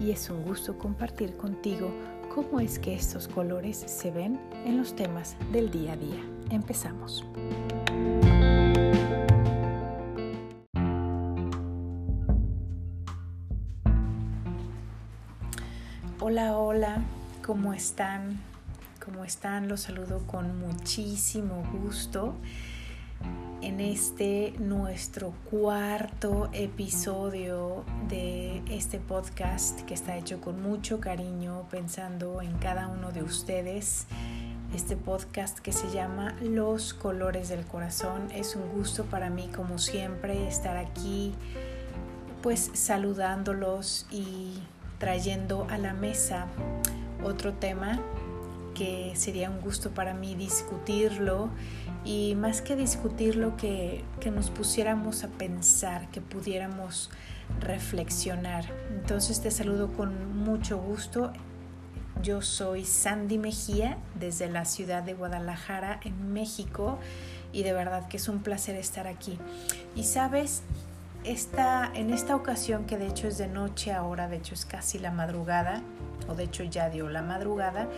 y es un gusto compartir contigo cómo es que estos colores se ven en los temas del día a día. Empezamos. Hola, hola, ¿cómo están? ¿Cómo están? Los saludo con muchísimo gusto en este nuestro cuarto episodio de este podcast que está hecho con mucho cariño pensando en cada uno de ustedes. Este podcast que se llama Los colores del corazón. Es un gusto para mí como siempre estar aquí pues saludándolos y trayendo a la mesa otro tema que sería un gusto para mí discutirlo y más que discutirlo, que, que nos pusiéramos a pensar, que pudiéramos reflexionar. Entonces te saludo con mucho gusto. Yo soy Sandy Mejía desde la ciudad de Guadalajara, en México, y de verdad que es un placer estar aquí. Y sabes, esta, en esta ocasión, que de hecho es de noche ahora, de hecho es casi la madrugada, o de hecho ya dio la madrugada,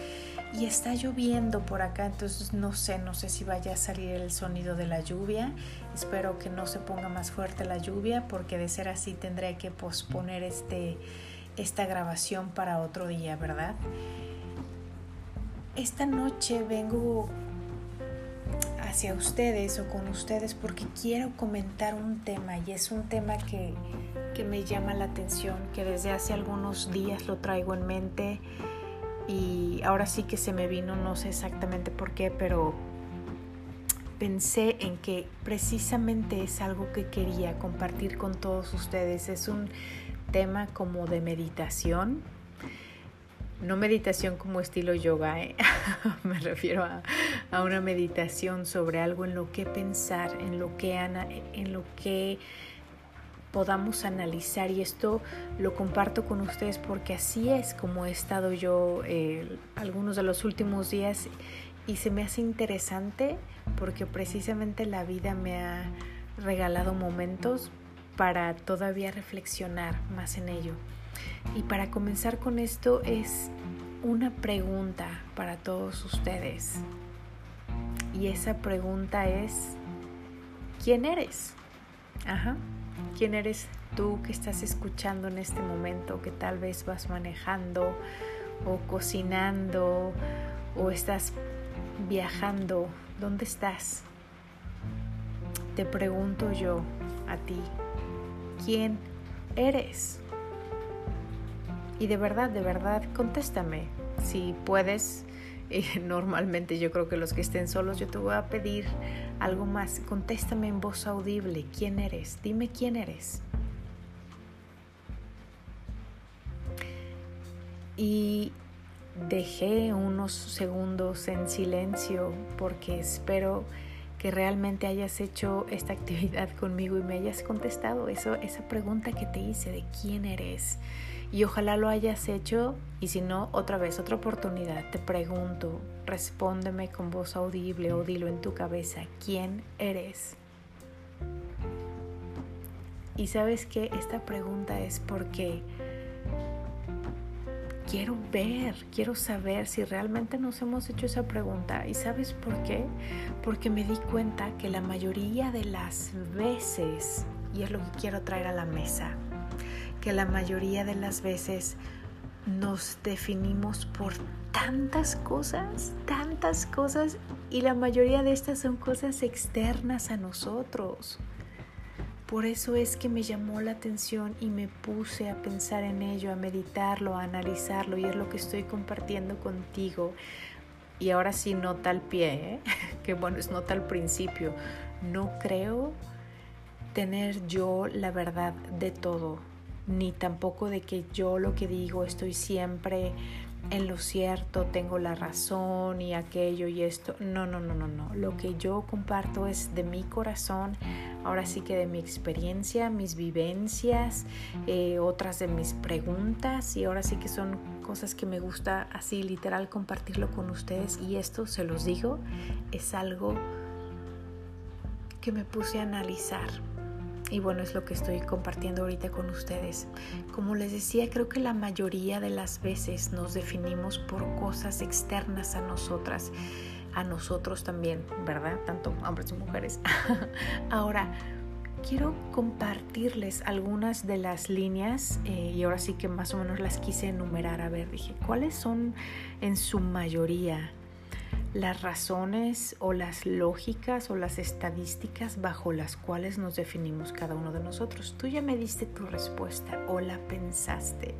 y está lloviendo por acá, entonces no sé, no sé si vaya a salir el sonido de la lluvia. Espero que no se ponga más fuerte la lluvia porque de ser así tendré que posponer este, esta grabación para otro día, ¿verdad? Esta noche vengo hacia ustedes o con ustedes porque quiero comentar un tema y es un tema que, que me llama la atención, que desde hace algunos días lo traigo en mente y ahora sí que se me vino, no sé exactamente por qué, pero pensé en que precisamente es algo que quería compartir con todos ustedes. Es un tema como de meditación. No meditación como estilo yoga, ¿eh? me refiero a, a, una meditación sobre algo en lo que pensar, en lo que, en lo que podamos analizar y esto lo comparto con ustedes porque así es como he estado yo eh, algunos de los últimos días y se me hace interesante porque precisamente la vida me ha regalado momentos para todavía reflexionar más en ello. Y para comenzar con esto es una pregunta para todos ustedes. Y esa pregunta es, ¿quién eres? Ajá. ¿Quién eres tú que estás escuchando en este momento, que tal vez vas manejando o cocinando o estás viajando? ¿Dónde estás? Te pregunto yo a ti, ¿quién eres? Y de verdad, de verdad, contéstame. Si puedes, normalmente yo creo que los que estén solos, yo te voy a pedir algo más. Contéstame en voz audible. ¿Quién eres? Dime quién eres. Y dejé unos segundos en silencio porque espero que realmente hayas hecho esta actividad conmigo y me hayas contestado eso, esa pregunta que te hice de quién eres y ojalá lo hayas hecho y si no, otra vez, otra oportunidad, te pregunto, respóndeme con voz audible o dilo en tu cabeza, ¿quién eres? Y sabes que esta pregunta es porque quiero ver, quiero saber si realmente nos hemos hecho esa pregunta. ¿Y sabes por qué? Porque me di cuenta que la mayoría de las veces, y es lo que quiero traer a la mesa, que la mayoría de las veces nos definimos por tantas cosas, tantas cosas, y la mayoría de estas son cosas externas a nosotros. Por eso es que me llamó la atención y me puse a pensar en ello, a meditarlo, a analizarlo, y es lo que estoy compartiendo contigo. Y ahora sí nota al pie, ¿eh? que bueno, es nota al principio. No creo tener yo la verdad de todo ni tampoco de que yo lo que digo estoy siempre en lo cierto, tengo la razón y aquello y esto. No, no, no, no, no. Lo que yo comparto es de mi corazón, ahora sí que de mi experiencia, mis vivencias, eh, otras de mis preguntas y ahora sí que son cosas que me gusta así literal compartirlo con ustedes y esto se los digo, es algo que me puse a analizar y bueno, es lo que estoy compartiendo ahorita con ustedes. Como les decía, creo que la mayoría de las veces nos definimos por cosas externas a nosotras, a nosotros también, ¿verdad? Tanto hombres y mujeres. Ahora, quiero compartirles algunas de las líneas eh, y ahora sí que más o menos las quise enumerar. A ver, dije, ¿cuáles son en su mayoría las razones o las lógicas o las estadísticas bajo las cuales nos definimos cada uno de nosotros. Tú ya me diste tu respuesta o la pensaste.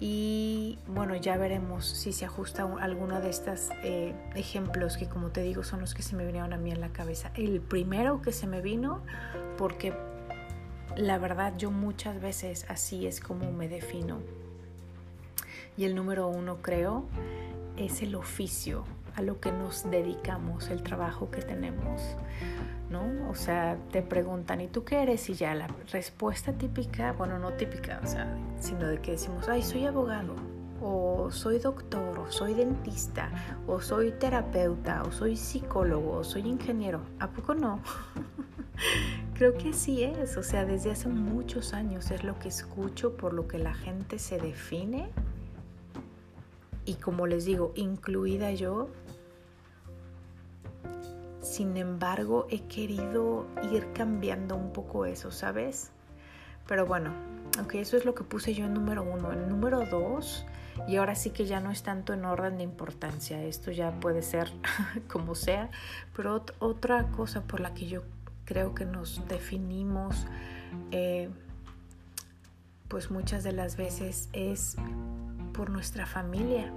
Y bueno, ya veremos si se ajusta alguno de estos eh, ejemplos que como te digo son los que se me vinieron a mí en la cabeza. El primero que se me vino, porque la verdad yo muchas veces así es como me defino. Y el número uno creo es el oficio a lo que nos dedicamos, el trabajo que tenemos, ¿no? O sea, te preguntan, ¿y tú qué eres? Y ya la respuesta típica, bueno, no típica, o sea, sino de que decimos, ay, soy abogado, o soy doctor, o soy dentista, o soy terapeuta, o soy psicólogo, o soy ingeniero. ¿A poco no? Creo que sí es, o sea, desde hace muchos años es lo que escucho, por lo que la gente se define. Y como les digo, incluida yo, sin embargo, he querido ir cambiando un poco eso, ¿sabes? Pero bueno, aunque eso es lo que puse yo en número uno. En número dos, y ahora sí que ya no es tanto en orden de importancia, esto ya puede ser como sea, pero otra cosa por la que yo creo que nos definimos, eh, pues muchas de las veces es por nuestra familia.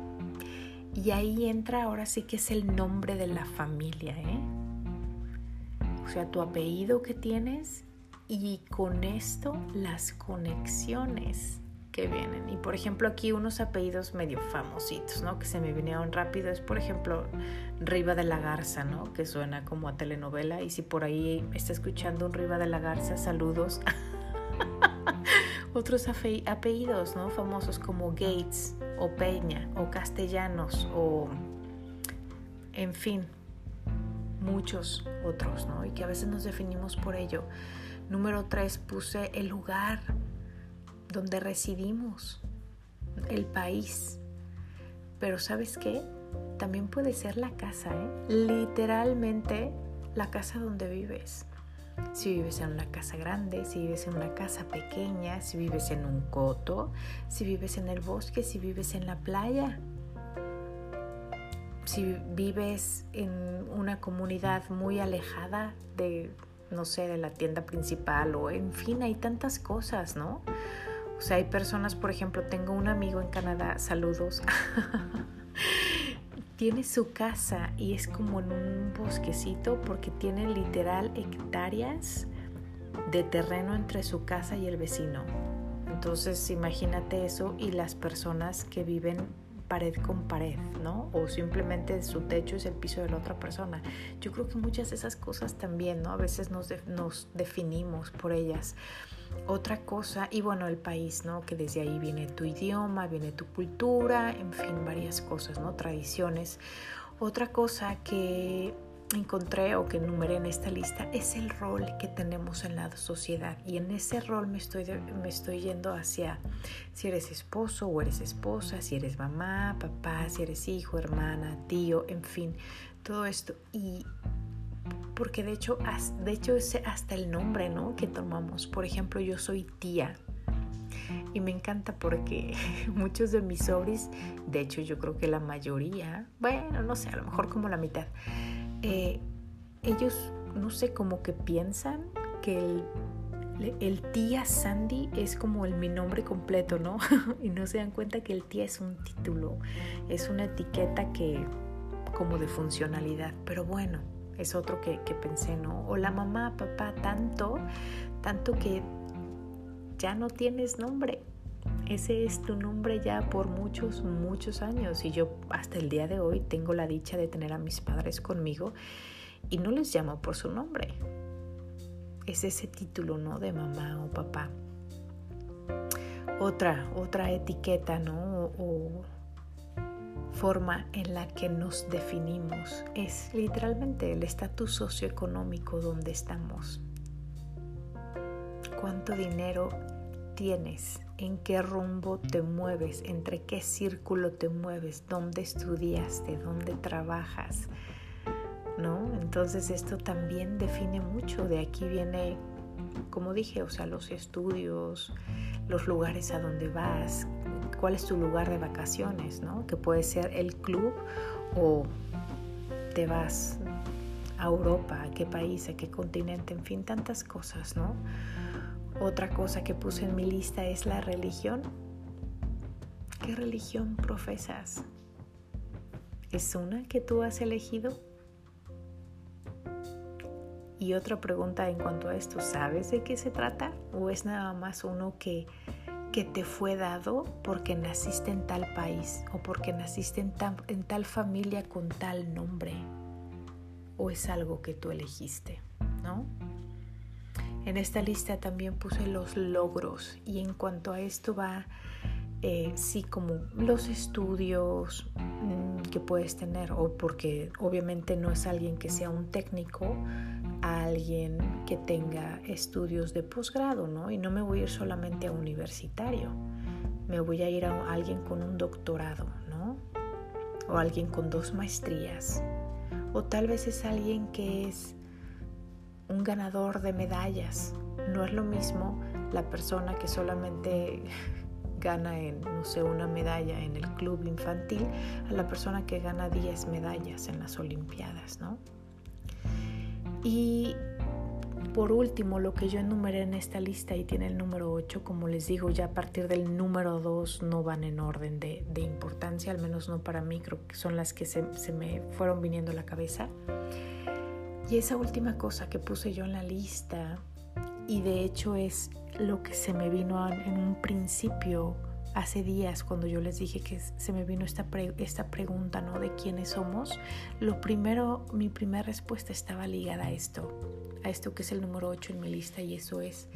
Y ahí entra ahora sí que es el nombre de la familia, ¿eh? o sea, tu apellido que tienes y con esto las conexiones que vienen. Y por ejemplo aquí unos apellidos medio famositos, ¿no? Que se me vinieron rápido es por ejemplo Riva de la Garza, ¿no? Que suena como a telenovela y si por ahí está escuchando un Riva de la Garza, saludos. Otros apellidos, ¿no? Famosos como Gates o Peña o Castellanos o en fin, muchos otros, ¿no? Y que a veces nos definimos por ello. Número tres, puse el lugar donde residimos, el país. Pero ¿sabes qué? También puede ser la casa, ¿eh? Literalmente la casa donde vives. Si vives en una casa grande, si vives en una casa pequeña, si vives en un coto, si vives en el bosque, si vives en la playa si vives en una comunidad muy alejada de, no sé, de la tienda principal o en fin, hay tantas cosas, ¿no? O sea, hay personas, por ejemplo, tengo un amigo en Canadá, saludos, tiene su casa y es como en un bosquecito porque tiene literal hectáreas de terreno entre su casa y el vecino. Entonces, imagínate eso y las personas que viven pared con pared, ¿no? O simplemente su techo es el piso de la otra persona. Yo creo que muchas de esas cosas también, ¿no? A veces nos, nos definimos por ellas. Otra cosa, y bueno, el país, ¿no? Que desde ahí viene tu idioma, viene tu cultura, en fin, varias cosas, ¿no? Tradiciones. Otra cosa que encontré o que enumeré en esta lista es el rol que tenemos en la sociedad y en ese rol me estoy, me estoy yendo hacia si eres esposo o eres esposa, si eres mamá, papá, si eres hijo, hermana, tío, en fin, todo esto y porque de hecho, de hecho es hasta el nombre ¿no? que tomamos. Por ejemplo, yo soy tía, y me encanta porque muchos de mis sobris, de hecho yo creo que la mayoría, bueno, no sé, a lo mejor como la mitad, eh, ellos, no sé, como que piensan que el, el, tía Sandy es como el, mi nombre completo, ¿no? y no se dan cuenta que el tía es un título, es una etiqueta que como de funcionalidad, pero bueno, es otro que, que pensé, ¿no? O la mamá, papá, tanto, tanto que ya no tienes nombre. Ese es tu nombre ya por muchos, muchos años. Y yo hasta el día de hoy tengo la dicha de tener a mis padres conmigo y no les llamo por su nombre. Es ese título, ¿no? De mamá o papá. Otra, otra etiqueta, ¿no? O, forma en la que nos definimos es literalmente el estatus socioeconómico donde estamos. ¿Cuánto dinero tienes? ¿En qué rumbo te mueves? ¿Entre qué círculo te mueves? ¿Dónde estudiaste? ¿Dónde trabajas? ¿no? Entonces esto también define mucho, de aquí viene, como dije, o sea, los estudios, los lugares a donde vas, cuál es tu lugar de vacaciones, ¿no? Que puede ser el club o te vas a Europa, a qué país, a qué continente, en fin, tantas cosas, ¿no? Otra cosa que puse en mi lista es la religión. ¿Qué religión profesas? ¿Es una que tú has elegido? Y otra pregunta en cuanto a esto, ¿sabes de qué se trata? ¿O es nada más uno que, que te fue dado porque naciste en tal país o porque naciste en, en tal familia con tal nombre? ¿O es algo que tú elegiste? ¿No? En esta lista también puse los logros y en cuanto a esto va, eh, sí, como los estudios mm, que puedes tener o porque obviamente no es alguien que sea un técnico, alguien que tenga estudios de posgrado, ¿no? Y no me voy a ir solamente a universitario, me voy a ir a alguien con un doctorado, ¿no? O alguien con dos maestrías. O tal vez es alguien que es un ganador de medallas. No es lo mismo la persona que solamente gana en, no sé, una medalla en el club infantil a la persona que gana 10 medallas en las Olimpiadas, ¿no? Y por último, lo que yo enumeré en esta lista y tiene el número 8, como les digo, ya a partir del número 2 no van en orden de, importancia, al menos no para mí, creo que son las que se, me fueron viniendo a la cabeza. Y esa última cosa que puse yo en la lista, y de hecho es lo que se me vino en un principio hace días cuando yo les dije que se me vino esta, esta pregunta, ¿no? De quiénes somos, lo primero, mi primera respuesta estaba ligada a esto, a esto que es el número 8 en mi lista y eso es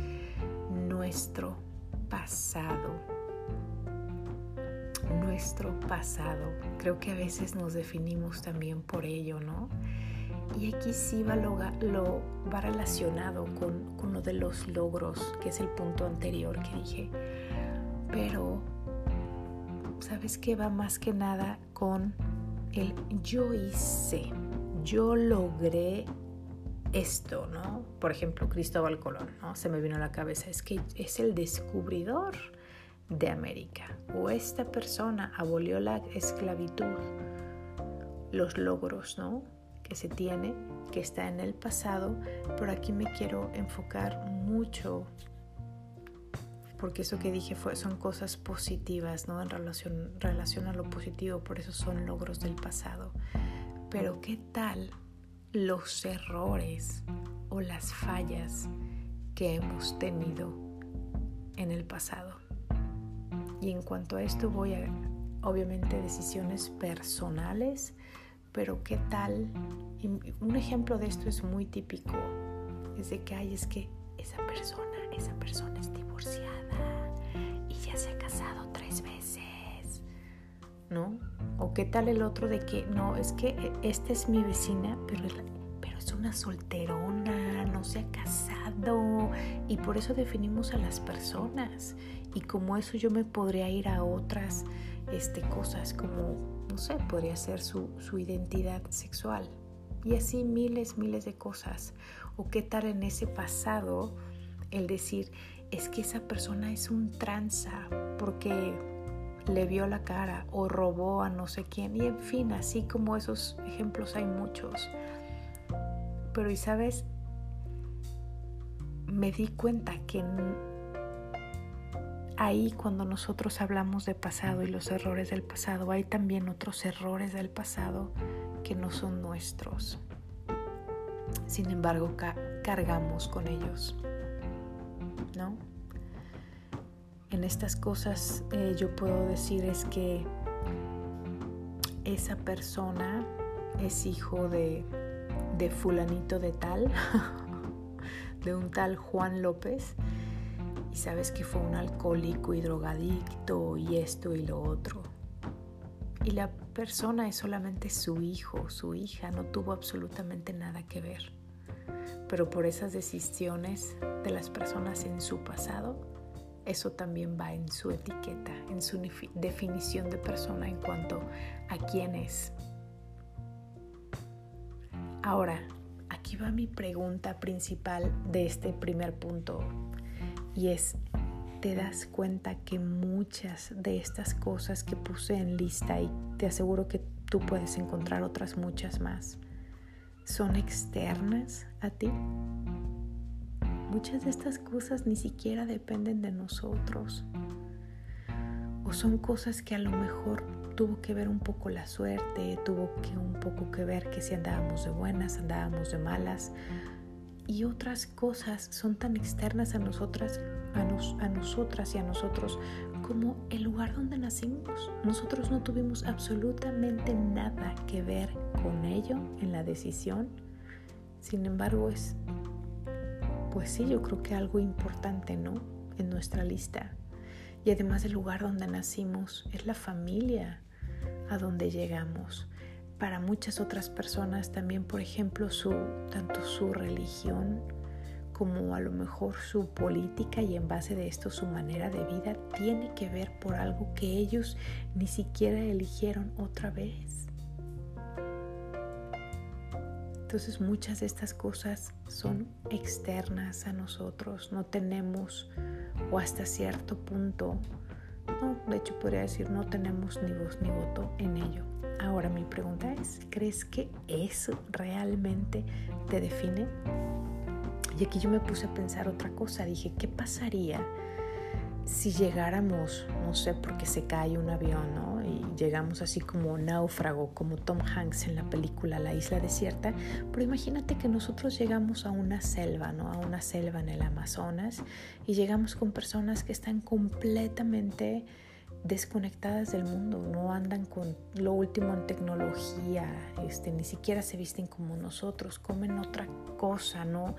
nuestro pasado. Nuestro pasado. Creo que a veces nos definimos también por ello, ¿no? Y aquí sí va, lo, va relacionado con, con lo de los logros, que es el punto anterior que dije pero sabes que va más que nada con el yo hice, yo logré esto, ¿no? Por ejemplo, Cristóbal Colón, ¿no? Se me vino a la cabeza, es que es el descubridor de América o esta persona abolió la esclavitud, los logros, ¿no? Que se tiene, que está en el pasado, pero aquí me quiero enfocar mucho porque eso que dije fue, son cosas positivas, ¿no? En relación, relación a lo positivo, por eso son logros del pasado. Pero ¿qué tal los errores o las fallas que hemos tenido en el pasado? Y en cuanto a esto voy a, obviamente, decisiones personales, pero ¿qué tal? un ejemplo de esto es muy típico, es de que hay, es que esa persona, esa persona es divorciada ¿no? O qué tal el otro de que, no, es que eh, esta es mi vecina, pero es, es una solterona, no se ha casado, y por eso definimos a las personas. Y como eso yo me podría ir a otras este, cosas, como, no sé, podría ser su, su identidad sexual. Y así miles, miles de cosas. O qué tal en ese pasado el decir, es que esa persona es un tranza, porque le vio la cara o robó a no sé quién. Y en fin, así como esos ejemplos hay muchos. Pero y sabes, me di cuenta que ahí cuando nosotros hablamos de pasado y los errores del pasado, hay también otros errores del pasado que no son nuestros. Sin embargo, cargamos con ellos. ¿No? en estas cosas eh, yo puedo decir es que esa persona es hijo de, de fulanito de tal, de un tal Juan López, sabes que fue un alcohólico y drogadicto y esto y lo otro. Y la persona es solamente su hijo, su hija, no tuvo absolutamente nada que ver. Pero por esas decisiones de las personas en su pasado, eso también va en su etiqueta, en su definición de persona en cuanto a quién es. Ahora, aquí va mi pregunta principal de este primer punto y es, ¿te das cuenta que muchas de estas cosas que puse en lista y te aseguro que tú puedes encontrar otras muchas más, son externas a ti? Muchas de estas cosas ni siquiera dependen de nosotros. O son cosas que a lo mejor tuvo que ver un poco la suerte, tuvo que un poco que ver que si andábamos de buenas, andábamos de malas. Y otras cosas son tan externas a nosotras, a, a nosotras y a nosotros como el lugar donde nacimos. Nosotros no tuvimos absolutamente nada que ver con ello en la decisión. Sin embargo, es pues sí, yo creo que algo importante, ¿no? En nuestra lista. Y además el lugar donde nacimos es la familia a donde llegamos. Para muchas otras personas también, por ejemplo, su, tanto su religión como a lo mejor su política y en base de esto su manera de vida tiene que ver por algo que ellos ni siquiera eligieron otra vez. Entonces muchas de estas cosas son externas a nosotros, no tenemos o hasta cierto punto, no, de hecho podría decir no tenemos ni voz ni voto en ello. Ahora mi pregunta es, ¿crees que eso realmente te define? Y aquí yo me puse a pensar otra cosa, dije, ¿qué pasaría si llegáramos, no sé, porque se cae un avión, ¿no? llegamos así como náufrago, como Tom Hanks en la película La isla desierta, pero imagínate que nosotros llegamos a una selva, ¿no? A una selva en el Amazonas y llegamos con personas que están completamente desconectadas del mundo, no andan con lo último en tecnología, este, ni siquiera se visten como nosotros, comen otra cosa, no,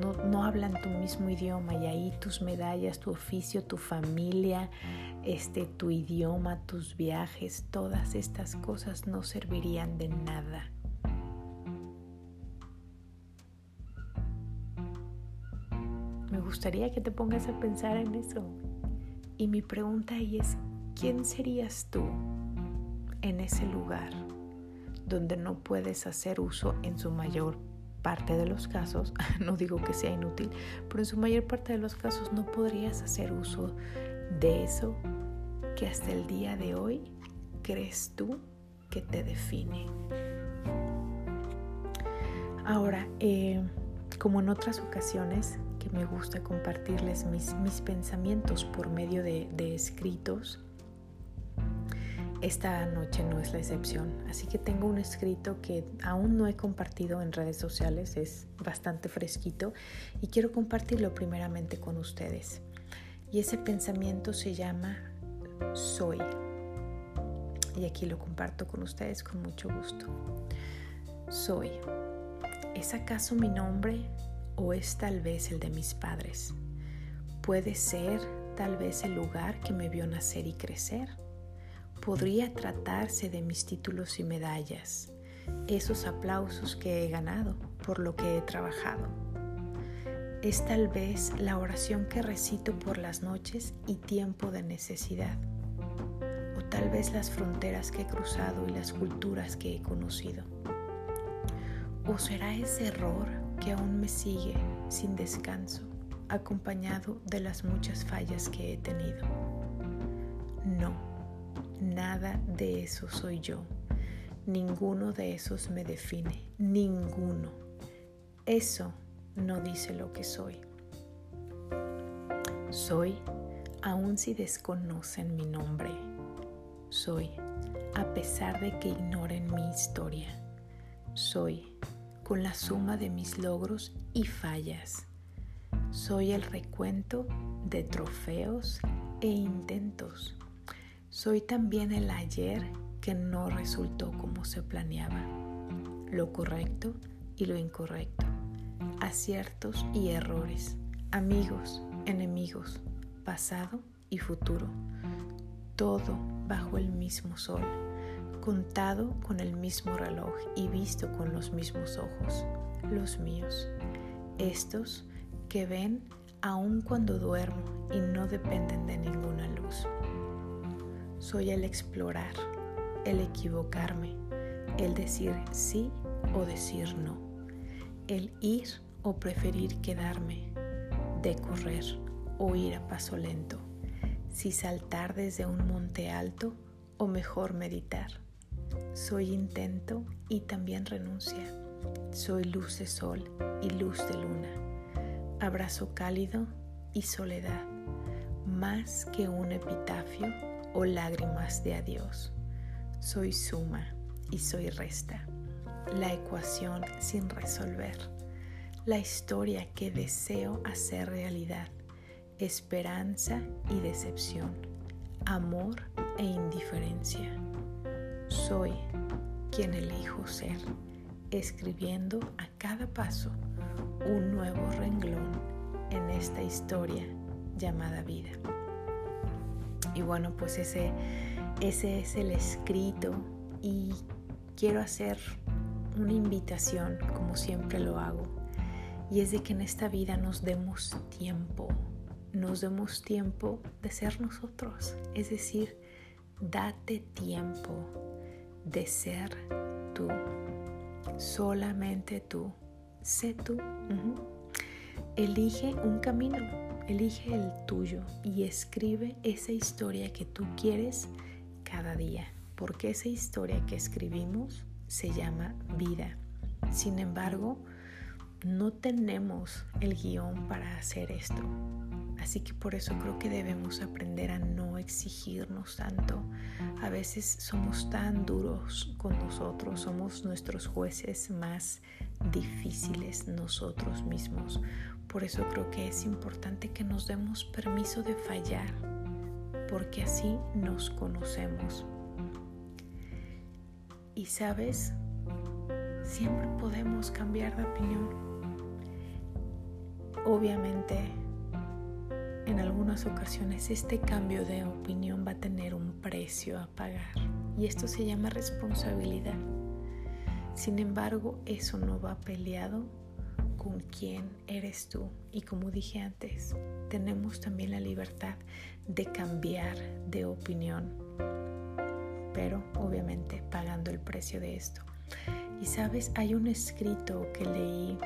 no, no hablan tu mismo idioma y ahí tus medallas, tu oficio, tu familia, este, tu idioma, tus viajes, todas estas cosas no servirían de nada. Me gustaría que te pongas a pensar en eso. Y mi pregunta ahí es, ¿quién serías tú en ese lugar donde no puedes hacer uso en su mayor parte de los casos, no digo que sea inútil, pero en su mayor parte de los casos no podrías hacer uso de eso que hasta el día de hoy crees tú que te define. Ahora, eh, como en otras ocasiones que me gusta compartirles mis, mis pensamientos por medio de, de escritos, esta noche no es la excepción, así que tengo un escrito que aún no he compartido en redes sociales, es bastante fresquito y quiero compartirlo primeramente con ustedes. Y ese pensamiento se llama Soy. Y aquí lo comparto con ustedes con mucho gusto. Soy. ¿Es acaso mi nombre o es tal vez el de mis padres? Puede ser tal vez el lugar que me vio nacer y crecer podría tratarse de mis títulos y medallas, esos aplausos que he ganado por lo que he trabajado. Es tal vez la oración que recito por las noches y tiempo de necesidad, o tal vez las fronteras que he cruzado y las culturas que he conocido. ¿O será ese error que aún me sigue sin descanso, acompañado de las muchas fallas que he tenido? No Nada de eso soy yo. Ninguno de esos me define. Ninguno. Eso no dice lo que soy. Soy, aun si desconocen mi nombre. Soy, a pesar de que ignoren mi historia. Soy, con la suma de mis logros y fallas. Soy el recuento de trofeos e intentos. Soy también el ayer que no resultó como se planeaba, lo correcto y lo incorrecto, aciertos y errores, amigos, enemigos, pasado y futuro, todo bajo el mismo sol, contado con el mismo reloj y visto con los mismos ojos, los míos, estos que ven aun cuando duermo y no dependen de ninguna luz. Soy el explorar, el equivocarme, el decir sí o decir no, el ir o preferir quedarme, de correr o ir a paso lento, si saltar desde un monte alto o mejor meditar. Soy intento y también renuncia. Soy luz de sol y luz de luna abrazo cálido y soledad, más que un epitafio o lágrimas de adiós. Soy suma y soy resta, la ecuación sin resolver, la historia que deseo hacer realidad, esperanza y decepción, amor e indiferencia. Soy quien elijo ser, escribiendo a cada paso un nuevo renglón en esta historia llamada vida. Y bueno, pues ese, ese es el escrito. Y quiero hacer una invitación, como siempre lo hago, y es de que en esta vida nos demos tiempo, nos demos tiempo de ser nosotros, es decir, date tiempo de ser tú, solamente tú sé tú. Elige un camino, elige el tuyo y escribe esa historia que tú quieres cada día, porque esa historia que escribimos se llama vida. Sin embargo, no tenemos el guion para hacer esto. Así que por eso creo que debemos aprender a no exigirnos tanto. A veces somos tan duros con nosotros, somos nuestros jueces más difíciles nosotros mismos. Por eso creo que es importante que nos demos permiso de fallar, porque así nos conocemos. Y sabes, siempre podemos cambiar de opinión. Obviamente, en algunas ocasiones este cambio de opinión va a tener un precio a pagar y esto se llama responsabilidad. Sin embargo, eso no va peleado con quién eres tú. Y como dije antes, tenemos también la libertad de cambiar de opinión, pero obviamente pagando el precio de esto. Y sabes, hay un escrito que leí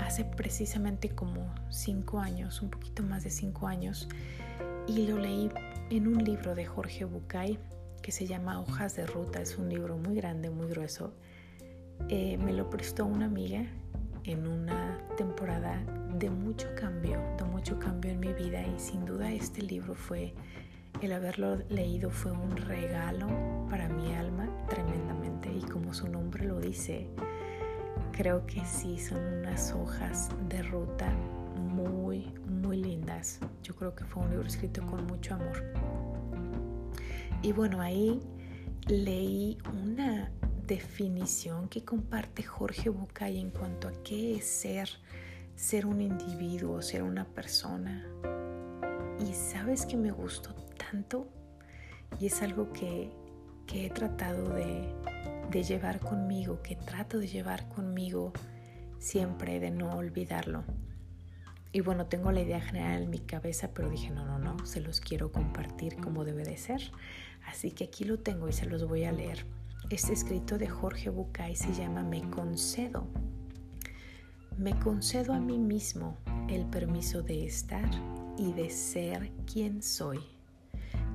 hace precisamente como cinco años, un poquito más de cinco años, y lo leí en un libro de Jorge Bucay que se llama Hojas de Ruta. Es un libro muy grande, muy grueso eh, me lo prestó una amiga en una temporada de mucho cambio, de mucho cambio en mi vida y sin duda este libro fue, el haberlo leído fue un regalo para mi alma tremendamente y como su nombre lo dice, creo que sí, son unas hojas de ruta muy, muy lindas. Yo creo que fue un libro escrito con mucho amor. Y bueno, ahí leí una definición que comparte Jorge Bucay en cuanto a qué es ser, ser un individuo, ser una persona. Y sabes que me gustó tanto y es algo que, he tratado de, de llevar conmigo, que trato de llevar conmigo siempre, de no olvidarlo. Y bueno, tengo la idea general en mi cabeza, pero dije, no, no, no, se los quiero compartir como debe de ser. Así que aquí lo tengo y se los voy a leer. Este escrito de Jorge Bucay se llama Me concedo. Me concedo a mí mismo el permiso de estar y de ser quien soy,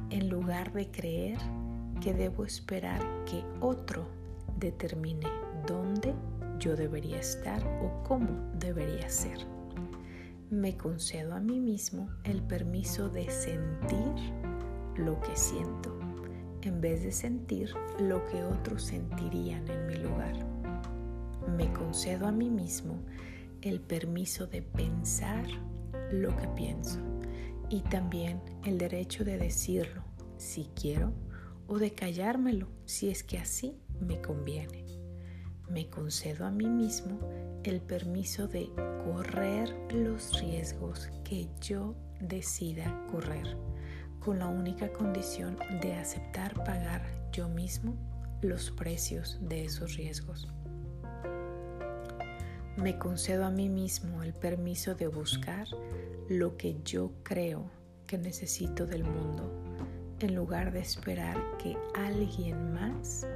en lugar de creer que debo esperar que otro determine dónde yo debería estar o cómo debería ser. Me concedo a mí mismo el permiso de sentir lo que siento en vez de sentir lo que otros sentirían en mi lugar. Me concedo a mí mismo el permiso de pensar lo que pienso y también el derecho de decirlo si quiero o de callármelo si es que así me conviene. Me concedo a mí mismo el permiso de correr los riesgos que yo decida correr, con la única condición de aceptar pagar yo mismo los precios de esos riesgos. Me concedo a mí mismo el permiso de buscar lo que yo creo que necesito del mundo, en lugar de esperar que alguien más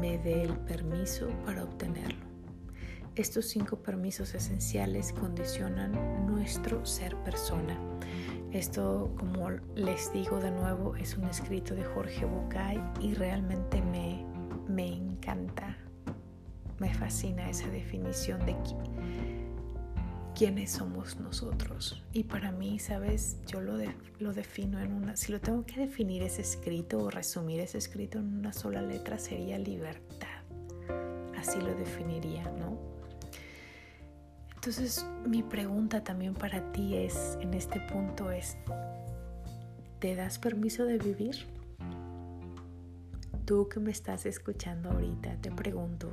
me dé el permiso para obtenerlo. Estos cinco permisos esenciales condicionan nuestro ser persona. Esto, como les digo de nuevo, es un escrito de Jorge Bucay y realmente me, me encanta, me fascina esa definición de quiénes somos nosotros. Y para mí, ¿sabes? Yo lo, lo defino en una, si lo tengo que definir ese escrito o resumir ese escrito en una sola letra, sería libertad. Así lo definiría, ¿no? Entonces, mi pregunta también para ti es, en este punto es, ¿te das permiso de vivir? Tú que me estás escuchando ahorita, te pregunto,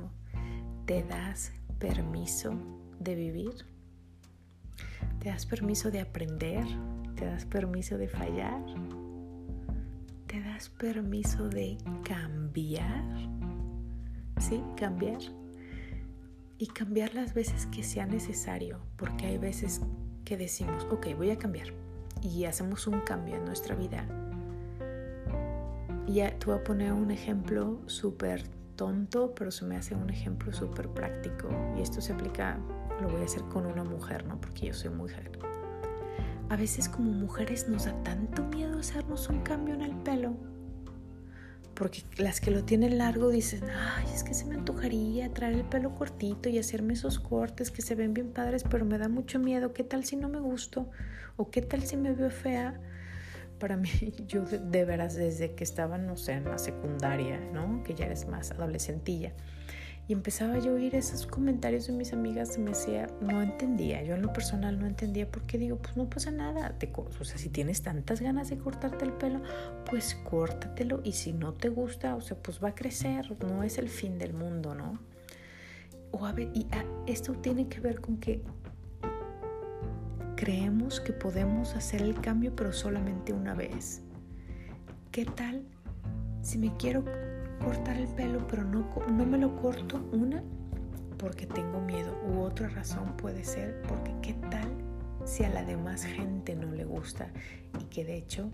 ¿te das permiso de vivir? ¿Te das permiso de aprender? ¿Te das permiso de fallar? ¿Te das permiso de cambiar? ¿Sí? Cambiar. Y cambiar las veces que sea necesario, porque hay veces que decimos, ok, voy a cambiar. Y hacemos un cambio en nuestra vida. Y te voy a poner un ejemplo súper tonto, pero se me hace un ejemplo súper práctico. Y esto se aplica lo voy a hacer con una mujer, ¿no? Porque yo soy mujer. A veces como mujeres nos da tanto miedo hacernos un cambio en el pelo. Porque las que lo tienen largo dicen, ay, es que se me antojaría traer el pelo cortito y hacerme esos cortes que se ven bien padres, pero me da mucho miedo. ¿Qué tal si no me gusto? ¿O qué tal si me veo fea? Para mí, yo de, veras desde que estaba, no sé, en la secundaria, ¿no? Que ya eres más adolescentilla y empezaba yo a oír esos comentarios de mis amigas me decía, no entendía, yo en lo personal no entendía porque digo, pues no pasa nada, te, o sea, si tienes tantas ganas de cortarte el pelo, pues córtatelo y si no te gusta, o sea, pues va a crecer, no es el fin del mundo, ¿no? O a ver, y esto tiene que ver con que creemos que podemos hacer el cambio pero solamente una vez. ¿Qué tal si me quiero cortar el pelo, pero no, no me lo corto una porque tengo miedo u otra razón puede ser porque qué tal si a la demás gente no le gusta y que de hecho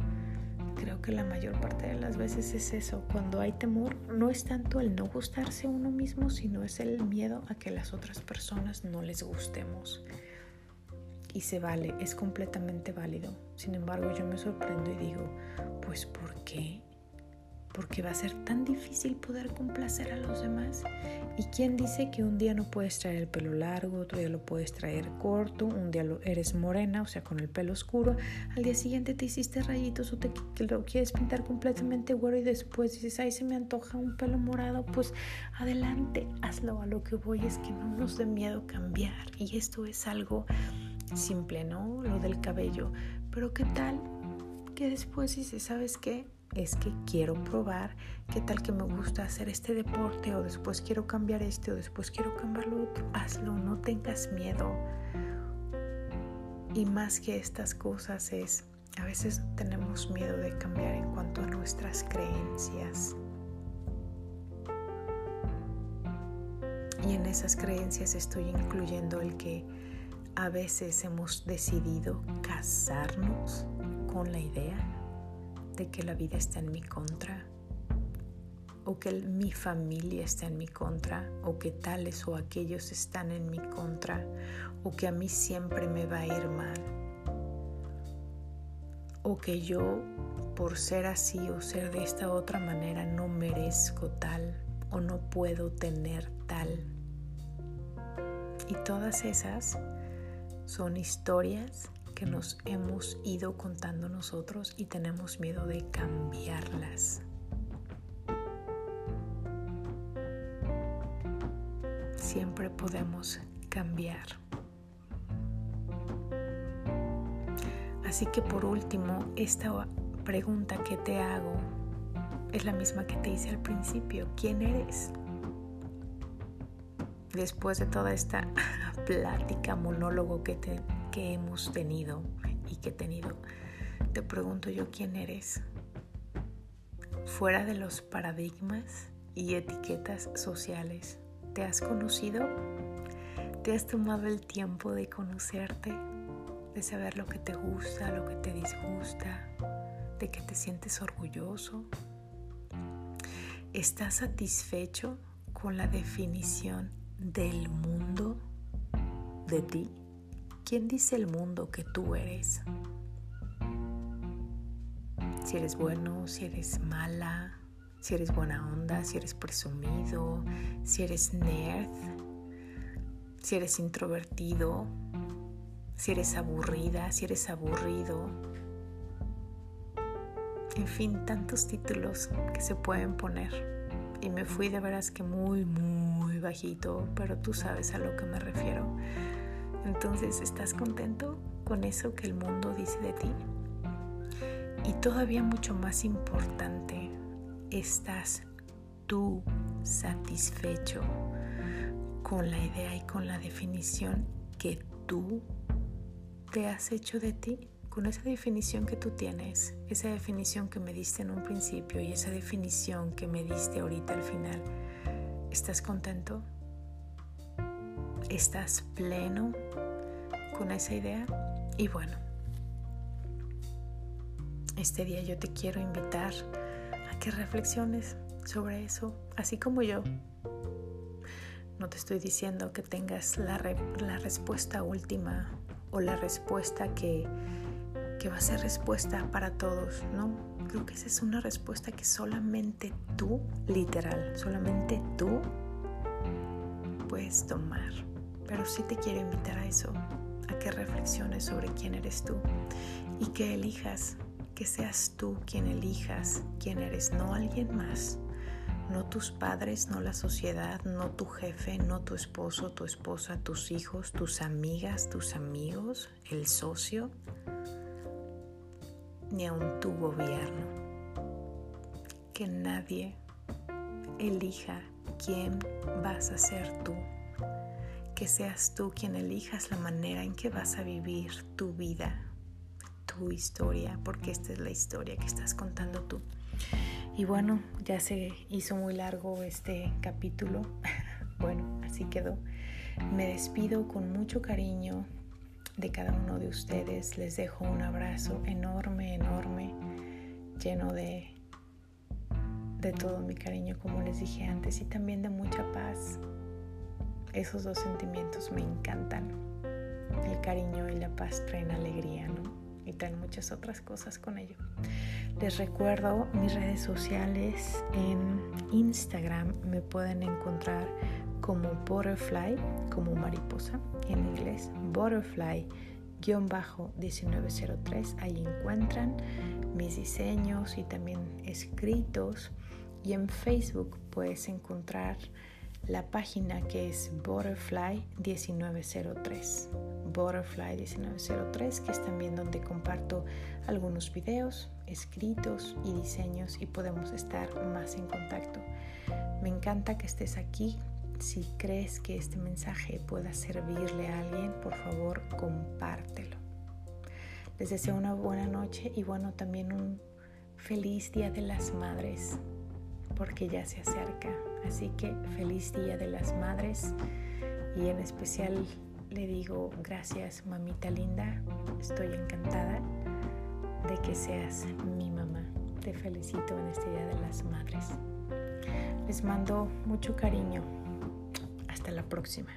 creo que la mayor parte de las veces es eso, cuando hay temor no es tanto el no gustarse uno mismo, sino es el miedo a que las otras personas no les gustemos. Y se vale, es completamente válido. Sin embargo, yo me sorprendo y digo, pues ¿por qué? Porque va a ser tan difícil poder complacer a los demás. ¿Y quién dice que un día no puedes traer el pelo largo, otro día lo puedes traer corto, un día eres morena, o sea, con el pelo oscuro, al día siguiente te hiciste rayitos o te lo quieres pintar completamente güero y después dices, ay, se me antoja un pelo morado, pues adelante, hazlo. A lo que voy es que no nos dé miedo cambiar y esto es algo simple, ¿no? Lo del cabello. Pero ¿qué tal? Que después dices, ¿sabes qué? Es que quiero probar qué tal que me gusta hacer este deporte o después quiero cambiar este o después quiero cambiar lo otro. Hazlo, no tengas miedo. Y más que estas cosas es, a veces tenemos miedo de cambiar en cuanto a nuestras creencias. Y en esas creencias estoy incluyendo el que a veces hemos decidido casarnos con la idea de que la vida está en mi contra o que mi familia está en mi contra o que tales o aquellos están en mi contra o que a mí siempre me va a ir mal o que yo por ser así o ser de esta otra manera no merezco tal o no puedo tener tal. Y todas esas son historias que nos hemos ido contando nosotros y tenemos miedo de cambiarlas. Siempre podemos cambiar. Así que por último, esta pregunta que te hago es la misma que te hice al principio. ¿Quién eres? Después de toda esta plática, monólogo que, que hemos tenido y que he tenido, te pregunto yo quién eres. Fuera de los paradigmas y etiquetas sociales, ¿te has conocido? ¿Te has tomado el tiempo de conocerte? De saber lo que te gusta, lo que te disgusta, de que te sientes orgulloso. ¿Estás satisfecho con la definición del mundo de ti? ¿Quién dice el mundo que tú eres? Si eres bueno, si eres mala, si eres buena onda, si eres presumido, si eres nerd, si eres introvertido, si eres aburrida, si eres aburrido. En fin, tantos títulos que se pueden poner. Y me fui de veras que muy, muy bajito, pero tú sabes a lo que me refiero. Entonces, ¿estás contento con eso que el mundo dice de ti? Y todavía mucho más importante, estás tú satisfecho con la idea y con la definición que tú te has hecho de ti, con esa definición que tú tienes, esa definición que me diste en un principio y esa definición que me diste ahorita al final. ¿Estás contento? ¿Estás pleno con esa idea? Y bueno, este día yo te quiero invitar a que reflexiones sobre eso, así como yo. No te estoy diciendo que tengas la, la respuesta última o la respuesta que, que va a ser respuesta para todos, ¿no? Creo que esa es una respuesta que solamente tú, literal, solamente tú puedes tomar. Pero sí te quiero invitar a eso, a que reflexiones sobre quién eres tú y que elijas que seas tú quien elijas quién eres, no alguien más. No tus padres, no la sociedad, no tu jefe, no tu esposo, tu esposa, tus hijos, tus amigas, tus amigos, el socio, ni aun tu gobierno. Que nadie elija quién vas a ser tú. Que seas tú quien elijas la manera en que vas a vivir tu vida tu historia, porque esta es la historia que estás contando tú. Y bueno, ya se hizo muy largo este capítulo. bueno, así quedó. Me despido con mucho cariño de cada uno de ustedes. Les dejo un abrazo enorme, enorme, lleno de, de todo mi cariño, como les dije antes, y también de mucha paz. Esos dos sentimientos me encantan. El cariño y la paz traen alegría, ¿no? y traen muchas otras cosas con ello. Les recuerdo mis redes sociales en Instagram me pueden encontrar como butterfly, como mariposa en inglés, butterfly-1903. Ahí encuentran mis diseños y también escritos. Y en Facebook puedes encontrar la página que es Butterfly 1903. Butterfly 1903, que es también donde comparto algunos videos, escritos y diseños y podemos estar más en contacto. Me encanta que estés aquí. Si crees que este mensaje pueda servirle a alguien, por favor, compártelo. Les deseo una buena noche y bueno, también un feliz Día de las Madres, porque ya se acerca. Así que feliz Día de las Madres y en especial le digo gracias mamita linda, estoy encantada de que seas mi mamá. Te felicito en este Día de las Madres. Les mando mucho cariño. Hasta la próxima.